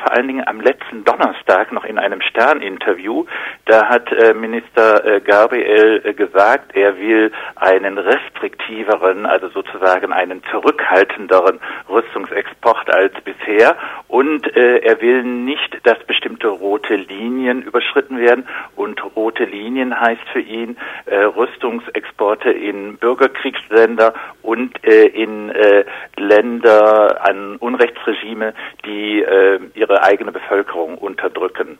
vor allen Dingen am letzten Donnerstag noch in einem Stern-Interview. Da hat äh, Minister äh, Gabriel äh, gesagt, er will einen restriktiveren, also sozusagen einen zurückhaltenderen Rüstungsexport als bisher und äh, er will nicht, dass bestimmte rote Linien überschritten werden und rote Linien heißt für ihn äh, Rüstungsexporte in Bürgerkriegsländer und äh, in äh, Länder an Unrechtsregime, die äh, ihre eigene Bevölkerung unterdrücken.